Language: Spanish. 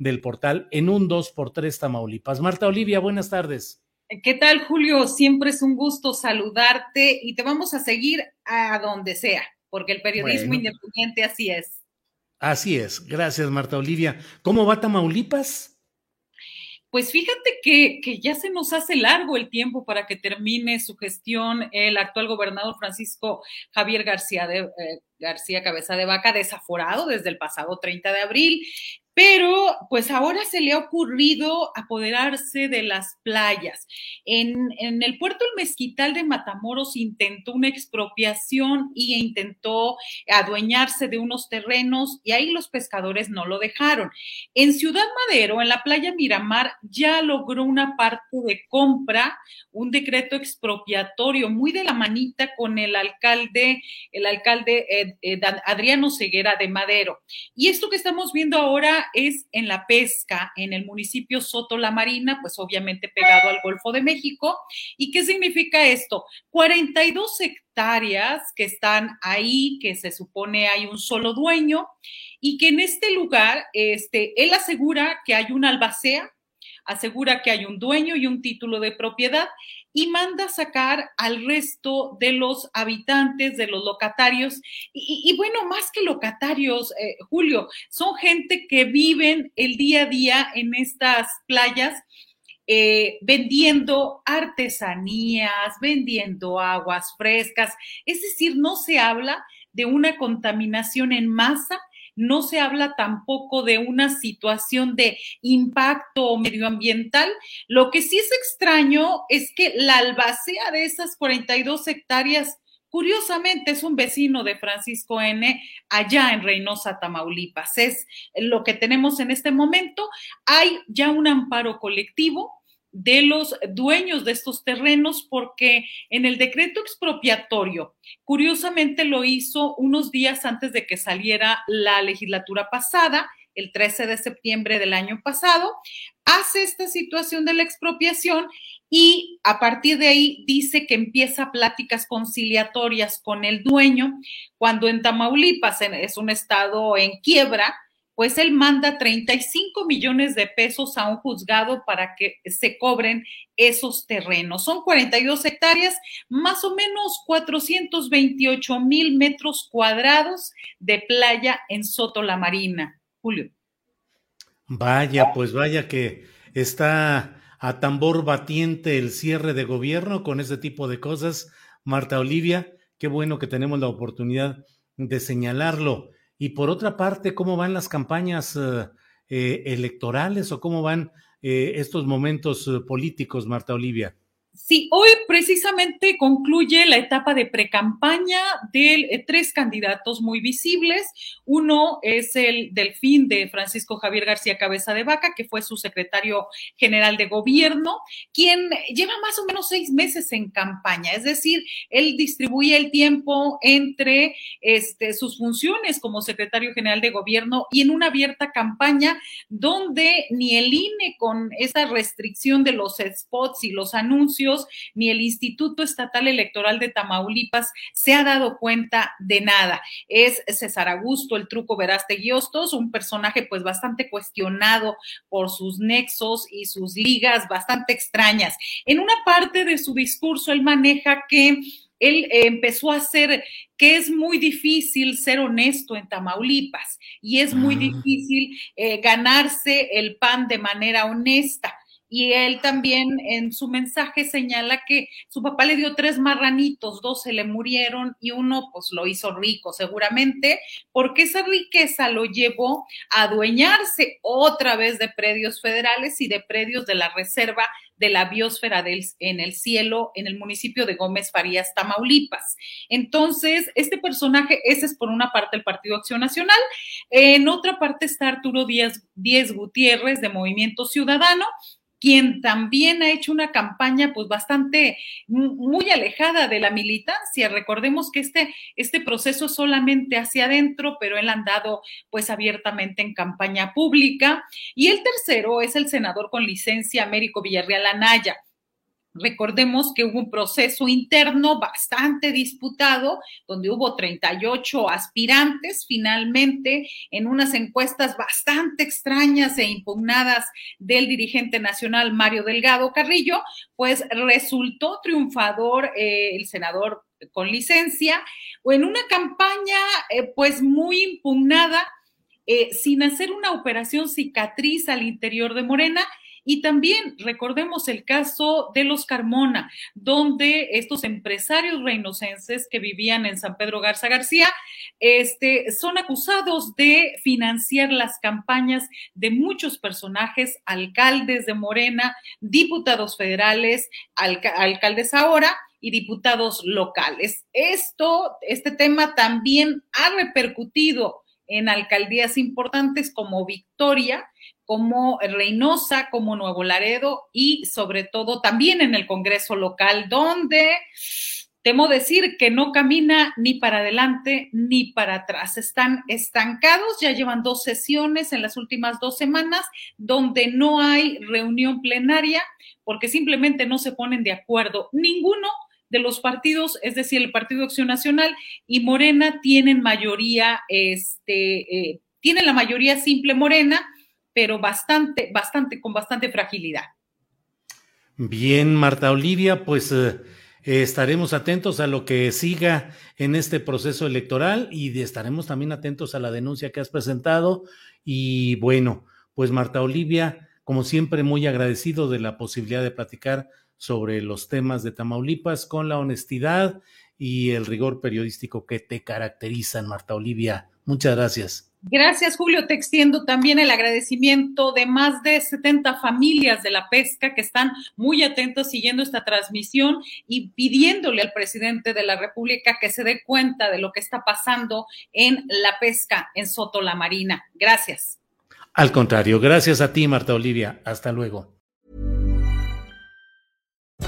del portal en un 2x3 Tamaulipas. Marta Olivia, buenas tardes. ¿Qué tal, Julio? Siempre es un gusto saludarte y te vamos a seguir a donde sea, porque el periodismo independiente así es. Así es. Gracias, Marta Olivia. ¿Cómo va Tamaulipas? Pues fíjate que, que, ya se nos hace largo el tiempo para que termine su gestión el actual gobernador Francisco Javier García de, eh, García Cabeza de Vaca, desaforado desde el pasado 30 de abril. Pero pues ahora se le ha ocurrido apoderarse de las playas. En, en, el puerto El Mezquital de Matamoros intentó una expropiación y intentó adueñarse de unos terrenos y ahí los pescadores no lo dejaron. En Ciudad Madero, en la playa Miramar, ya logró una parte de compra, un decreto expropiatorio muy de la manita con el alcalde, el alcalde eh, eh, Adriano Ceguera de Madero. Y esto que estamos viendo ahora es en la pesca en el municipio Soto La Marina, pues obviamente pegado al Golfo de México. ¿Y qué significa esto? 42 hectáreas que están ahí, que se supone hay un solo dueño y que en este lugar, este, él asegura que hay una albacea, asegura que hay un dueño y un título de propiedad y manda sacar al resto de los habitantes, de los locatarios. Y, bueno, más que locatarios, eh, Julio, son gente que viven el día a día en estas playas. Eh, vendiendo artesanías, vendiendo aguas frescas, es decir, no se habla de una contaminación en masa no se habla tampoco de una situación de impacto medioambiental. Lo que sí es extraño es que la albacea de esas 42 hectáreas Curiosamente es un vecino de Francisco N allá en Reynosa, Tamaulipas. Es lo que tenemos en este momento. Hay ya un amparo colectivo de los dueños de estos terrenos porque en el decreto expropiatorio, curiosamente lo hizo unos días antes de que saliera la legislatura pasada, el 13 de septiembre del año pasado, hace esta situación de la expropiación y a partir de ahí dice que empieza pláticas conciliatorias con el dueño, cuando en Tamaulipas es un estado en quiebra, pues él manda 35 millones de pesos a un juzgado para que se cobren esos terrenos. Son 42 hectáreas, más o menos 428 mil metros cuadrados de playa en Soto La Marina. Julio. Vaya, pues vaya que está a tambor batiente el cierre de gobierno con ese tipo de cosas. Marta Olivia, qué bueno que tenemos la oportunidad de señalarlo. Y por otra parte, ¿cómo van las campañas eh, eh, electorales o cómo van eh, estos momentos políticos, Marta Olivia? Sí, hoy precisamente concluye la etapa de precampaña de eh, tres candidatos muy visibles. Uno es el delfín de Francisco Javier García Cabeza de Vaca, que fue su secretario general de gobierno, quien lleva más o menos seis meses en campaña. Es decir, él distribuye el tiempo entre este, sus funciones como secretario general de gobierno y en una abierta campaña donde ni el INE con esa restricción de los spots y los anuncios anuncios, ni el Instituto Estatal Electoral de Tamaulipas se ha dado cuenta de nada. Es César Augusto, el truco Veraste Guiostos, un personaje pues bastante cuestionado por sus nexos y sus ligas bastante extrañas. En una parte de su discurso, él maneja que él eh, empezó a hacer que es muy difícil ser honesto en Tamaulipas y es muy ah. difícil eh, ganarse el pan de manera honesta. Y él también en su mensaje señala que su papá le dio tres marranitos, dos se le murieron y uno pues lo hizo rico seguramente, porque esa riqueza lo llevó a adueñarse otra vez de predios federales y de predios de la Reserva de la biosfera del, en el cielo en el municipio de Gómez Farías, Tamaulipas. Entonces, este personaje, ese es por una parte el Partido Acción Nacional, en otra parte está Arturo Díaz, Díaz Gutiérrez de Movimiento Ciudadano, quien también ha hecho una campaña pues bastante muy alejada de la militancia. Recordemos que este, este proceso es solamente hacia adentro, pero él ha andado pues abiertamente en campaña pública. Y el tercero es el senador con licencia Américo Villarreal Anaya Recordemos que hubo un proceso interno bastante disputado, donde hubo 38 aspirantes finalmente en unas encuestas bastante extrañas e impugnadas del dirigente nacional Mario Delgado Carrillo, pues resultó triunfador eh, el senador con licencia o en una campaña eh, pues muy impugnada. Eh, sin hacer una operación cicatriz al interior de Morena y también recordemos el caso de los Carmona, donde estos empresarios reinocenses que vivían en San Pedro Garza García este, son acusados de financiar las campañas de muchos personajes, alcaldes de Morena, diputados federales, alcaldes ahora y diputados locales. Esto, este tema también ha repercutido en alcaldías importantes como Victoria, como Reynosa, como Nuevo Laredo y sobre todo también en el Congreso local, donde temo decir que no camina ni para adelante ni para atrás. Están estancados, ya llevan dos sesiones en las últimas dos semanas donde no hay reunión plenaria porque simplemente no se ponen de acuerdo ninguno de los partidos, es decir, el Partido Acción Nacional y Morena tienen mayoría, este, eh, tienen la mayoría simple Morena pero bastante, bastante, con bastante fragilidad. Bien, Marta Olivia, pues eh, estaremos atentos a lo que siga en este proceso electoral y estaremos también atentos a la denuncia que has presentado. Y bueno, pues Marta Olivia, como siempre, muy agradecido de la posibilidad de platicar sobre los temas de Tamaulipas con la honestidad y el rigor periodístico que te caracterizan, Marta Olivia. Muchas gracias. Gracias, Julio. Te extiendo también el agradecimiento de más de 70 familias de la pesca que están muy atentos siguiendo esta transmisión y pidiéndole al presidente de la República que se dé cuenta de lo que está pasando en la pesca en Soto la Marina. Gracias. Al contrario, gracias a ti, Marta Olivia. Hasta luego.